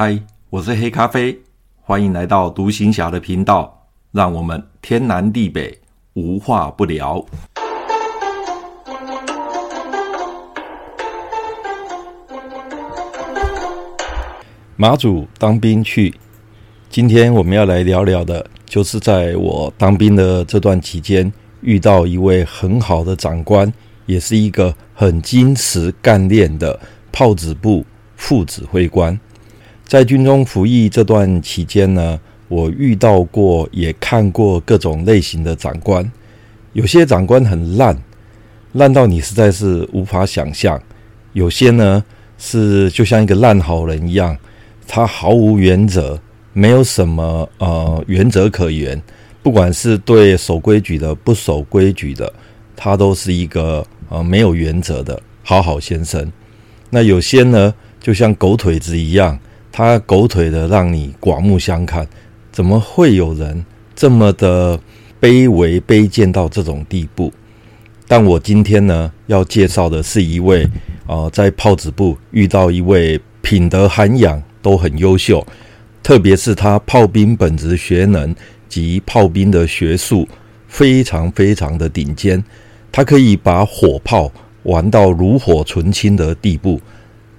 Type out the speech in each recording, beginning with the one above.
嗨，我是黑咖啡，欢迎来到独行侠的频道，让我们天南地北无话不聊。马祖当兵去，今天我们要来聊聊的，就是在我当兵的这段期间，遇到一位很好的长官，也是一个很矜持干练的炮子部副指挥官。在军中服役这段期间呢，我遇到过，也看过各种类型的长官，有些长官很烂，烂到你实在是无法想象；有些呢是就像一个烂好人一样。他毫无原则，没有什么呃原则可言。不管是对守规矩的、不守规矩的，他都是一个呃没有原则的好好先生。那有些呢，就像狗腿子一样，他狗腿的让你刮目相看。怎么会有人这么的卑微卑贱到这种地步？但我今天呢，要介绍的是一位呃，在炮子部遇到一位品德涵养。都很优秀，特别是他炮兵本职学能及炮兵的学术非常非常的顶尖，他可以把火炮玩到炉火纯青的地步。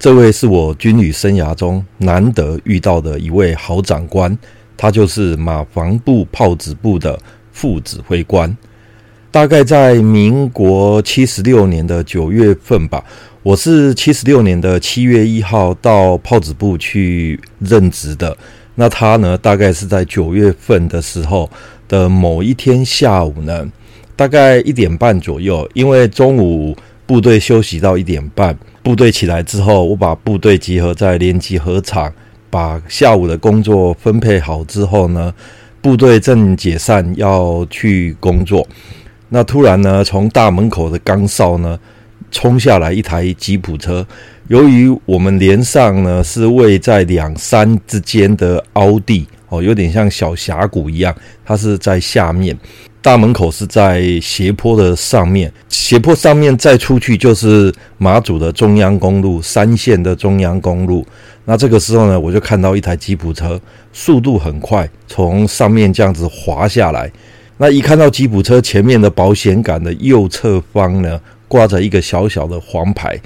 这位是我军旅生涯中难得遇到的一位好长官，他就是马防部炮子部的副指挥官。大概在民国七十六年的九月份吧。我是七十六年的七月一号到炮子部去任职的。那他呢，大概是在九月份的时候的某一天下午呢，大概一点半左右。因为中午部队休息到一点半，部队起来之后，我把部队集合在连集合场，把下午的工作分配好之后呢，部队正解散要去工作。那突然呢，从大门口的岗哨呢。冲下来一台吉普车，由于我们连上呢是位在两山之间的凹地哦，有点像小峡谷一样，它是在下面，大门口是在斜坡的上面，斜坡上面再出去就是马祖的中央公路，三线的中央公路。那这个时候呢，我就看到一台吉普车，速度很快，从上面这样子滑下来。那一看到吉普车前面的保险杆的右侧方呢，挂着一个小小的黄牌，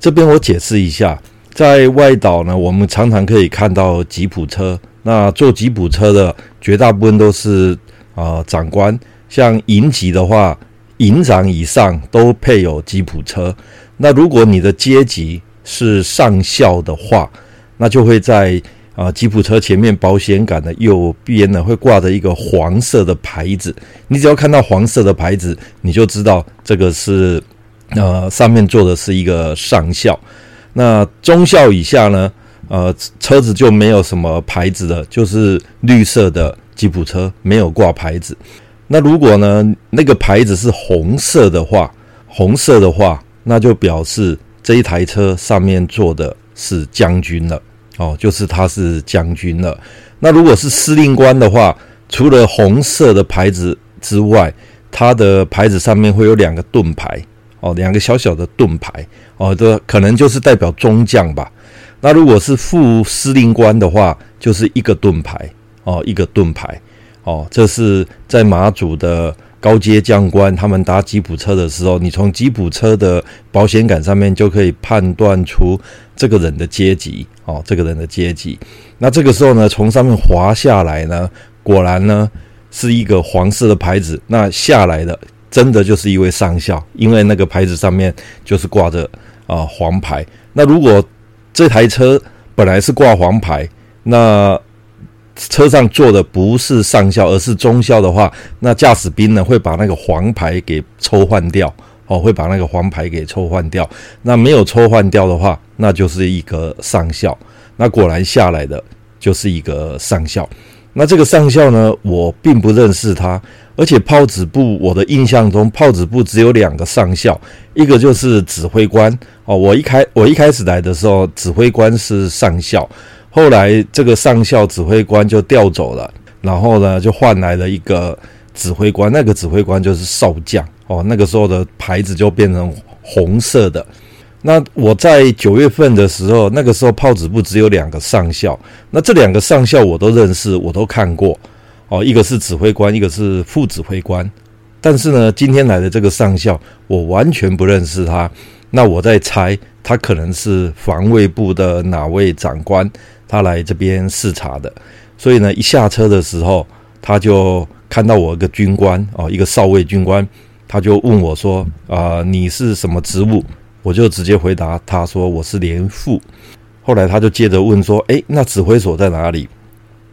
这边我解释一下，在外岛呢，我们常常可以看到吉普车。那坐吉普车的绝大部分都是啊、长官，像营级的话，营长以上都配有吉普车。那如果你的阶级是上校的话，那就会在啊、吉普车前面保险杆的右边呢，会挂着一个黄色的牌子。你只要看到黄色的牌子，你就知道这个是。呃，上面坐的是一个上校，那中校以下呢？呃，车子就没有什么牌子的，就是绿色的吉普车，没有挂牌子。那如果呢，那个牌子是红色的话，红色的话，那就表示这一台车上面坐的是将军了，哦，就是他是将军了。那如果是司令官的话，除了红色的牌子之外，他的牌子上面会有两个盾牌。哦，两个小小的盾牌，哦，这可能就是代表中将吧。那如果是副司令官的话，就是一个盾牌，哦，一个盾牌，哦，这是在马祖的高阶将官，他们搭吉普车的时候，你从吉普车的保险杆上面就可以判断出这个人的阶级，哦，这个人的阶级。那这个时候呢，从上面滑下来呢，果然呢是一个黄色的牌子，那下来的。真的就是一位上校，因为那个牌子上面就是挂着啊黄牌。那如果这台车本来是挂黄牌，那车上坐的不是上校，而是中校的话，那驾驶兵呢会把那个黄牌给抽换掉，哦，会把那个黄牌给抽换掉。那没有抽换掉的话，那就是一个上校。那果然下来的就是一个上校。那这个上校呢，我并不认识他。而且炮子部，我的印象中，炮子部只有两个上校，一个就是指挥官哦。我一开我一开始来的时候，指挥官是上校，后来这个上校指挥官就调走了，然后呢，就换来了一个指挥官，那个指挥官就是少将哦。那个时候的牌子就变成红色的，那我在九月份的时候，那个时候炮子部只有两个上校，那这两个上校我都认识，我都看过哦，一个是指挥官，一个是副指挥官。但是呢，今天来的这个上校，我完全不认识他。那我在猜，他可能是防卫部的哪位长官，他来这边视察的。所以呢，一下车的时候，他就看到我一个军官哦，一个少尉军官，他就问我说：“啊、你是什么职务？”我就直接回答他说：“我是连副。”后来他就接着问说：“诶，那指挥所在哪里？”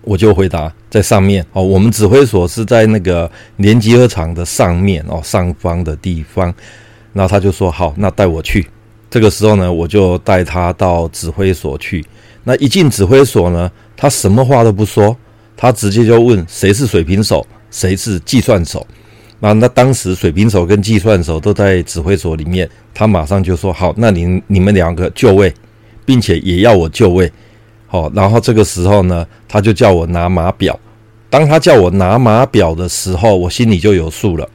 我就回答在上面哦，我们指挥所是在那个连集合场的上面哦，上方的地方。然后他就说：“好，那带我去。”这个时候呢，我就带他到指挥所去。那一进指挥所呢，他什么话都不说，他直接就问：“谁是水平手？谁是计算手？”那那当时水平手跟计算手都在指挥所里面，他马上就说：“好，那你你们两个就位，并且也要我就位。”好，然后这个时候呢，他就叫我拿码表。当他叫我拿码表的时候，我心里就有数了。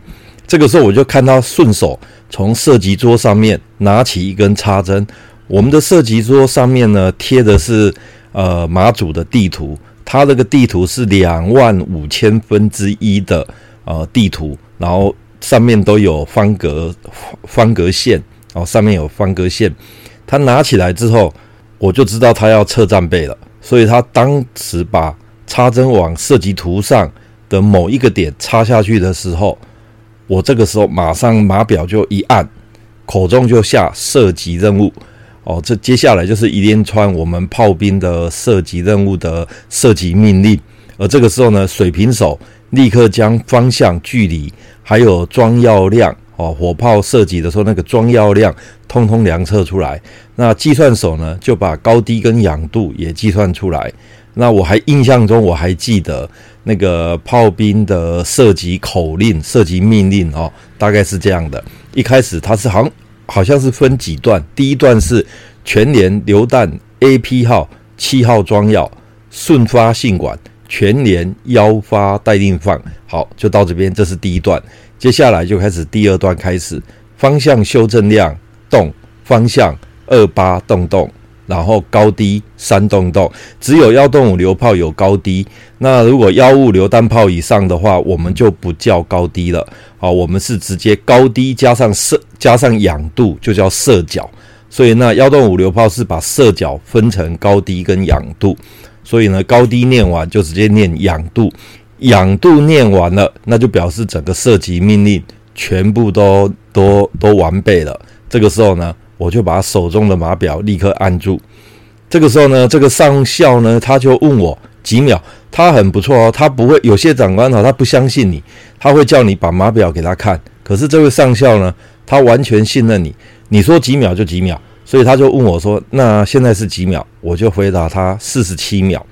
这个时候，我就看他顺手从射击桌上面拿起一根插针。我们的射击桌上面呢，贴的是呃马祖的地图，它那个地图是两万五千分之一的呃地图，然后上面都有方格方格线，哦，上面有方格线。他拿起来之后。我就知道他要测战备了，所以他当时把插针往射击图上的某一个点插下去的时候，我这个时候马上码表就一按，口中就下射击任务。哦，这接下来就是一连串我们炮兵的射击任务的射击命令。而这个时候呢，水平手立刻将方向、距离还有装药量。哦，火炮射击的时候，那个装药量通通量测出来。那计算手呢，就把高低跟仰度也计算出来。那我还印象中，我还记得那个炮兵的射击口令、射击命令哦，大概是这样的。一开始它是好像好像是分几段，第一段是全连榴弹 AP 号七号装药顺发信管，全连腰发待定放。好，就到这边，这是第一段。接下来就开始第二段开始，方向修正量动，方向二八动动，然后高低三动动。只有幺洞五榴炮有高低，那如果幺五榴弹炮以上的话，我们就不叫高低了。好，我们是直接高低加上射加上仰度，就叫射角。所以那幺洞五榴炮是把射角分成高低跟仰度，所以呢，高低念完就直接念仰度。仰度念完了，那就表示整个射击命令全部都都都完备了。这个时候呢，我就把手中的码表立刻按住。这个时候呢，这个上校呢，他就问我几秒。他很不错哦，他不会有些长官哈，他不相信你，他会叫你把码表给他看。可是这位上校呢，他完全信任你，你说几秒就几秒，所以他就问我说：“那现在是几秒？”我就回答他：“四十七秒。”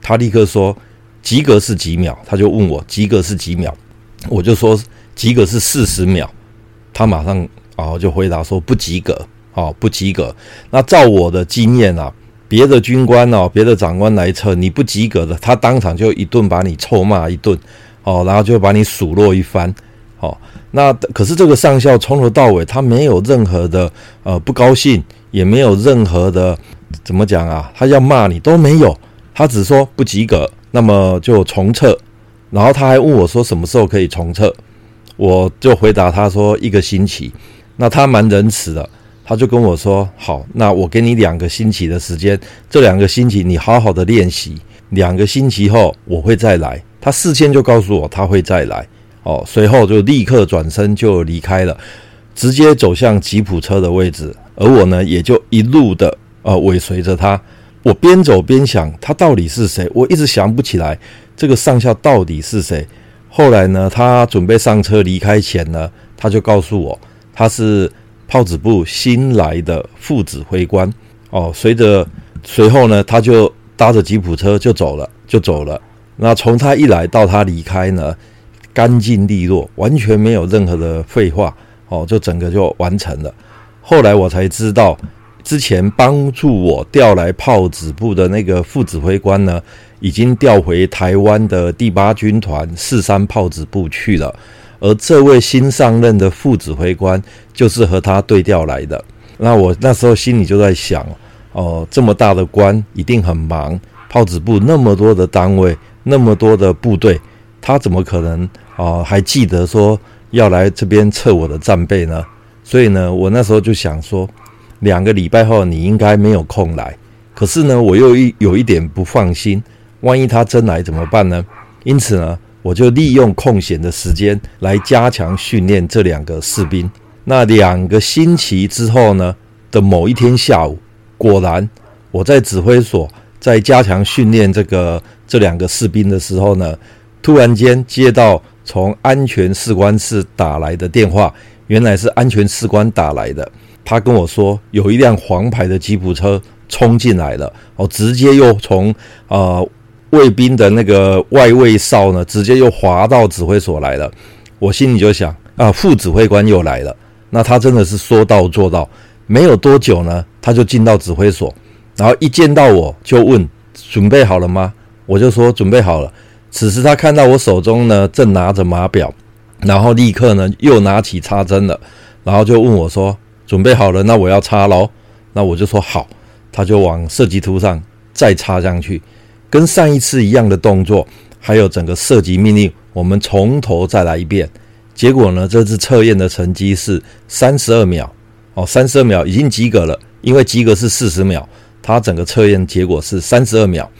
他立刻说。及格是几秒？他就问我及格是几秒，我就说及格是四十秒。他马上啊就回答说不及格，哦不及格。那照我的经验啊，别的军官哦，别的长官来测你不及格的，他当场就一顿把你臭骂一顿，哦，然后就把你数落一番，哦。那可是这个上校从头到尾他没有任何的呃不高兴，也没有任何的怎么讲啊，他要骂你都没有，他只说不及格。那么就重测，然后他还问我说什么时候可以重测，我就回答他说一个星期。那他蛮仁慈的，他就跟我说好，那我给你两个星期的时间，这两个星期你好好的练习，两个星期后我会再来。他事先就告诉我他会再来，哦，随后就立刻转身就离开了，直接走向吉普车的位置，而我呢也就一路的呃尾随着他。我边走边想，他到底是谁？我一直想不起来这个上校到底是谁。后来呢，他准备上车离开前呢，他就告诉我，他是炮子部新来的副指挥官。哦，随着随后呢，他就搭着吉普车就走了，就走了。那从他一来到他离开呢，干净利落，完全没有任何的废话。哦，就整个就完成了。后来我才知道。之前帮助我调来炮子部的那个副指挥官呢，已经调回台湾的第八军团四三炮子部去了。而这位新上任的副指挥官，就是和他对调来的。那我那时候心里就在想，哦，这么大的官一定很忙，炮子部那么多的单位，那么多的部队，他怎么可能啊、哦、还记得说要来这边测我的战备呢？所以呢，我那时候就想说，两个礼拜后你应该没有空来。可是呢，我又一有一点不放心，万一他真来怎么办呢？因此呢，我就利用空闲的时间来加强训练这两个士兵。那两个星期之后呢的某一天下午，果然我在指挥所在加强训练这个这两个士兵的时候呢，突然间接到从安全士官室打来的电话，原来是安全士官打来的。他跟我说，有一辆黄牌的吉普车冲进来了，哦，直接又从呃卫兵的那个外卫哨呢，直接又滑到指挥所来了。我心里就想啊，副指挥官又来了。那他真的是说到做到，没有多久呢，他就进到指挥所，然后一见到我就问准备好了吗？我就说准备好了。此时他看到我手中呢正拿着码表，然后立刻呢又拿起插针了，然后就问我说。准备好了，那我要插喽。那我就说好，他就往射击图上再插上去，跟上一次一样的动作，还有整个射击命令，我们从头再来一遍。结果呢，这次测验的成绩是三十二秒，哦，三十二秒已经及格了，因为及格是四十秒，他整个测验结果是三十二秒。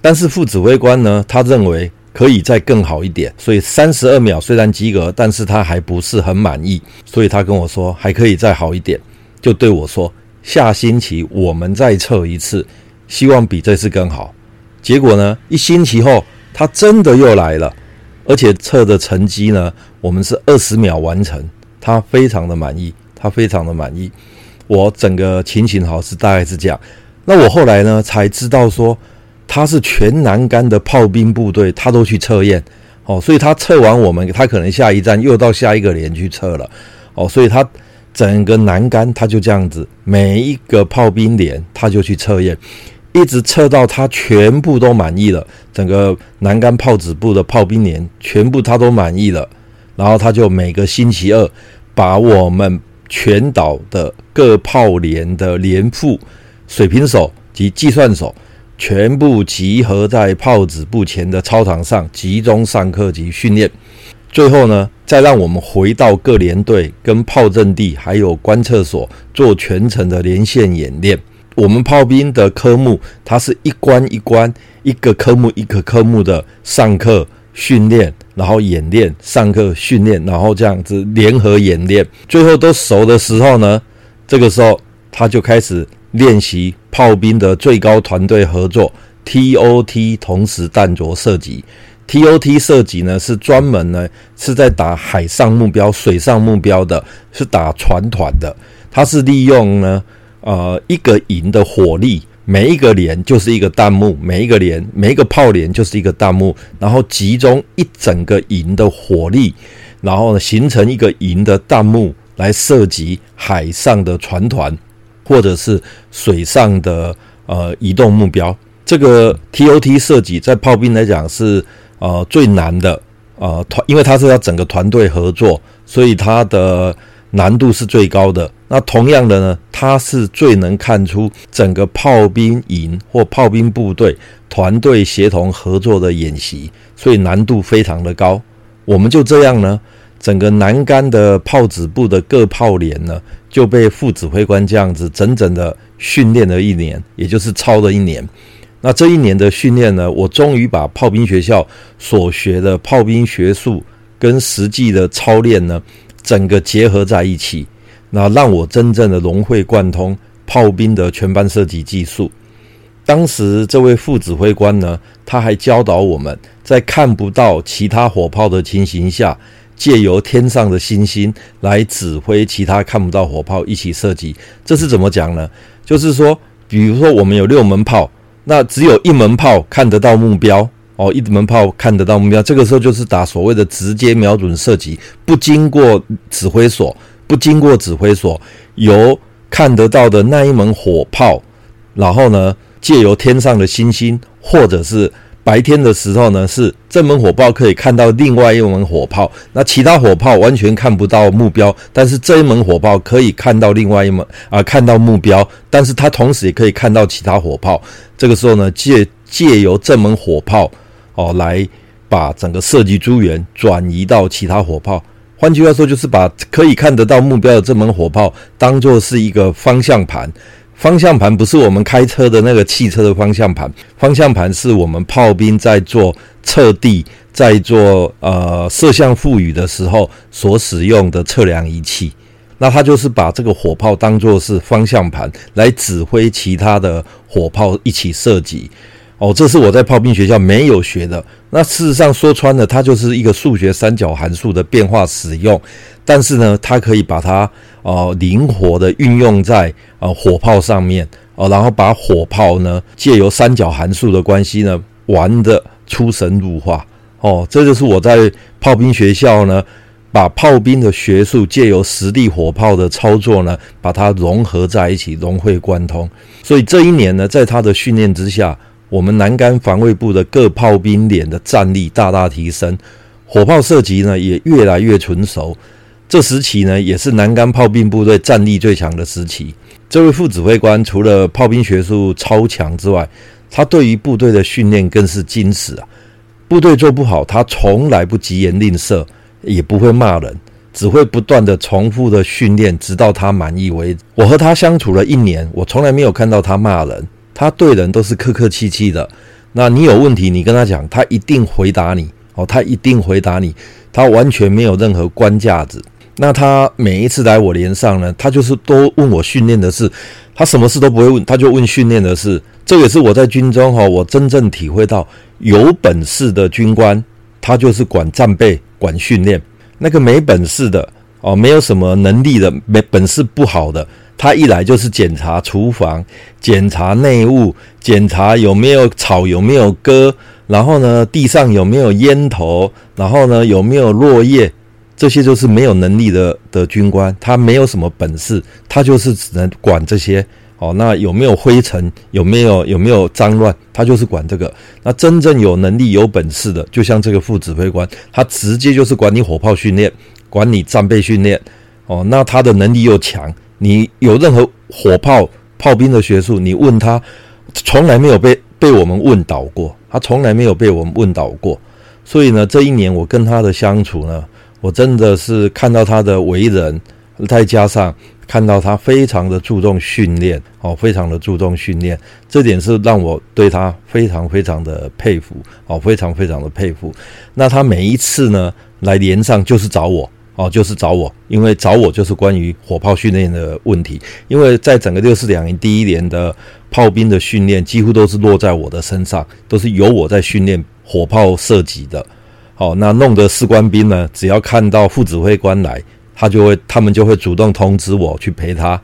但是副指挥官呢，他认为。可以再更好一点，所以三十二秒虽然及格，但是他还不是很满意，所以他跟我说还可以再好一点，就对我说下星期我们再测一次，希望比这次更好。结果呢，一星期后他真的又来了，而且测的成绩呢，我们是二十秒完成，他非常的满意，他非常的满意。我整个情形好是大概是这样，那我后来呢才知道说。他是全南竿的炮兵部队，他都去测验，哦，所以他测完我们，他可能下一站又到下一个连去测了，哦，所以他整个南竿他就这样子，每一个炮兵连他就去测验，一直测到他全部都满意了，整个南竿炮子部的炮兵连全部他都满意了，然后他就每个星期二把我们全岛的各炮连的连副、水平手及计算手。全部集合在炮子部前的操场上集中上课及训练，最后呢，再让我们回到各连队跟炮阵地还有观测所做全程的连线演练。我们炮兵的科目，它是一关一关，一个科目一个科目的上课训练，然后演练，上课训练，然后这样子联合演练，最后都熟的时候呢，这个时候他就开始。练习炮兵的最高团队合作，TOT 同时弹着射击。TOT 射击呢是专门呢是在打海上目标、水上目标的，是打船团的。它是利用呢呃一个营的火力，每一个连就是一个弹幕，每一个连每一个炮连就是一个弹幕，然后集中一整个营的火力，然后呢形成一个营的弹幕来射击海上的船团。或者是水上的呃移动目标，这个 TOT 射击在炮兵来讲是呃最难的呃团，因为它是要整个团队合作，所以它的难度是最高的。那同样的呢，它是最能看出整个炮兵营或炮兵部队团队协同合作的演习，所以难度非常的高。我们就这样呢。整个南竿的炮指部的各炮连呢，就被副指挥官这样子整整的训练了一年，也就是操了一年。那这一年的训练呢，我终于把炮兵学校所学的炮兵学术跟实际的操练呢，整个结合在一起，那让我真正的融会贯通炮兵的全班射击技术。当时这位副指挥官呢，他还教导我们在看不到其他火炮的情形下。借由天上的星星来指挥其他看不到火炮一起射击，这是怎么讲呢？就是说，比如说我们有六门炮，那只有一门炮看得到目标哦，一门炮看得到目标，这个时候就是打所谓的直接瞄准射击，不经过指挥所，不经过指挥所，由看得到的那一门火炮，然后呢，借由天上的星星或者是白天的时候呢，是这门火炮可以看到另外一门火炮，那其他火炮完全看不到目标，但是这一门火炮可以看到另外一门啊、看到目标，但是它同时也可以看到其他火炮。这个时候呢，借借由这门火炮哦，来把整个射击资源转移到其他火炮。换句话说，就是把可以看得到目标的这门火炮当作是一个方向盘。方向盘不是我们开车的那个汽车的方向盘，方向盘是我们炮兵在做测地、在做呃射向赋予的时候所使用的测量仪器。那它就是把这个火炮当作是方向盘来指挥其他的火炮一起射击。哦，这是我在炮兵学校没有学的。那事实上说穿了，它就是一个数学三角函数的变化使用。但是呢，它可以把它呃灵活的运用在呃火炮上面哦，然后把火炮呢借由三角函数的关系呢玩得出神入化哦，这就是我在炮兵学校呢把炮兵的学术借由实地火炮的操作呢把它融合在一起，融会贯通。所以这一年呢，在他的训练之下，我们南竿防卫部的各炮兵连的战力大大提升，火炮射击呢也越来越纯熟。这时期呢，也是南竿炮兵部队战力最强的时期。这位副指挥官除了炮兵学术超强之外，他对于部队的训练更是精实啊。部队做不好，他从来不疾言吝啬，也不会骂人，只会不断的重复的训练，直到他满意为止。我和他相处了一年，我从来没有看到他骂人，他对人都是客客气气的。那你有问题，你跟他讲，他一定回答你哦，他一定回答你，他完全没有任何官架子。那他每一次来我连上呢，他就是都问我训练的事，他什么事都不会问，他就问训练的事。这也是我在军中哈，我真正体会到有本事的军官，他就是管战备、管训练；那个没本事的哦，没有什么能力的、没本事不好的，他一来就是检查厨房、检查内务、检查有没有草有没有割，然后呢，地上有没有烟头，然后呢，有没有落叶。这些就是没有能力的的军官，他没有什么本事，他就是只能管这些。哦，那有没有灰尘？有没有有没有脏乱？他就是管这个。那真正有能力、有本事的，就像这个副指挥官，他直接就是管你火炮训练，管你战备训练。哦，那他的能力又强，你有任何火炮炮兵的学术，你问他，从来没有被被我们问倒过，他从来没有被我们问倒过。所以呢，这一年我跟他的相处呢。我真的是看到他的为人，再加上看到他非常的注重训练，哦，非常的注重训练，这点是让我对他非常非常的佩服，哦，非常非常的佩服。那他每一次呢来连上就是找我，哦，就是找我，因为找我就是关于火炮训练的问题，因为在整个六四两营第一连的炮兵的训练几乎都是落在我的身上，都是由我在训练火炮射击的。好，那弄得士官兵呢，只要看到副指挥官来，他就会，他们就会主动通知我去陪他。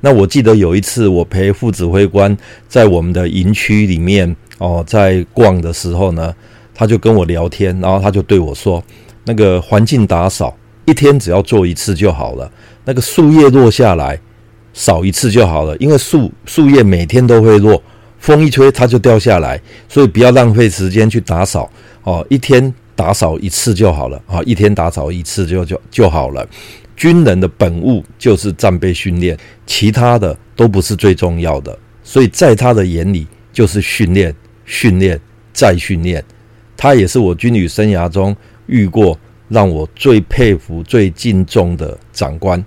那我记得有一次，我陪副指挥官在我们的营区里面哦，在逛的时候呢，他就跟我聊天，然后他就对我说：“那个环境打扫一天只要做一次就好了，那个树叶落下来扫一次就好了，因为树树叶每天都会落，风一吹它就掉下来，所以不要浪费时间去打扫哦，一天。”打扫一次就好了啊，一天打扫一次就就就好了。军人的本务就是战备训练，其他的都不是最重要的。所以在他的眼里，就是训练、训练再训练。他也是我军旅生涯中遇过让我最佩服、最敬重的长官。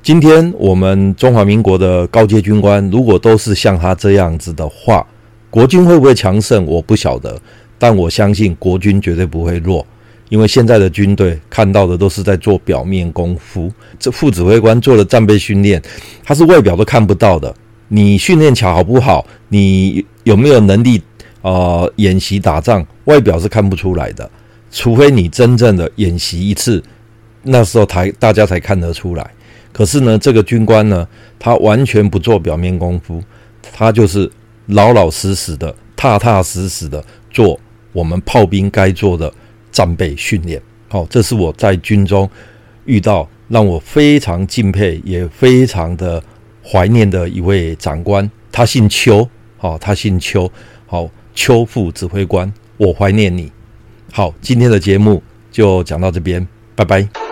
今天我们中华民国的高阶军官，如果都是像他这样子的话，国军会不会强盛？我不晓得。但我相信国军绝对不会弱，因为现在的军队看到的都是在做表面功夫。这副指挥官做了战备训练，他是外表都看不到的。你训练巧好不好？你有没有能力？呃，演习打仗，外表是看不出来的。除非你真正的演习一次，那时候才大家才看得出来。可是呢，这个军官呢，他完全不做表面功夫，他就是老老实实的、踏踏实实的做。我们炮兵该做的战备训练，好，这是我在军中遇到让我非常敬佩也非常的怀念的一位长官。他姓邱，好，他姓邱，好，邱副指挥官。我怀念你。好，今天的节目就讲到这边，拜拜。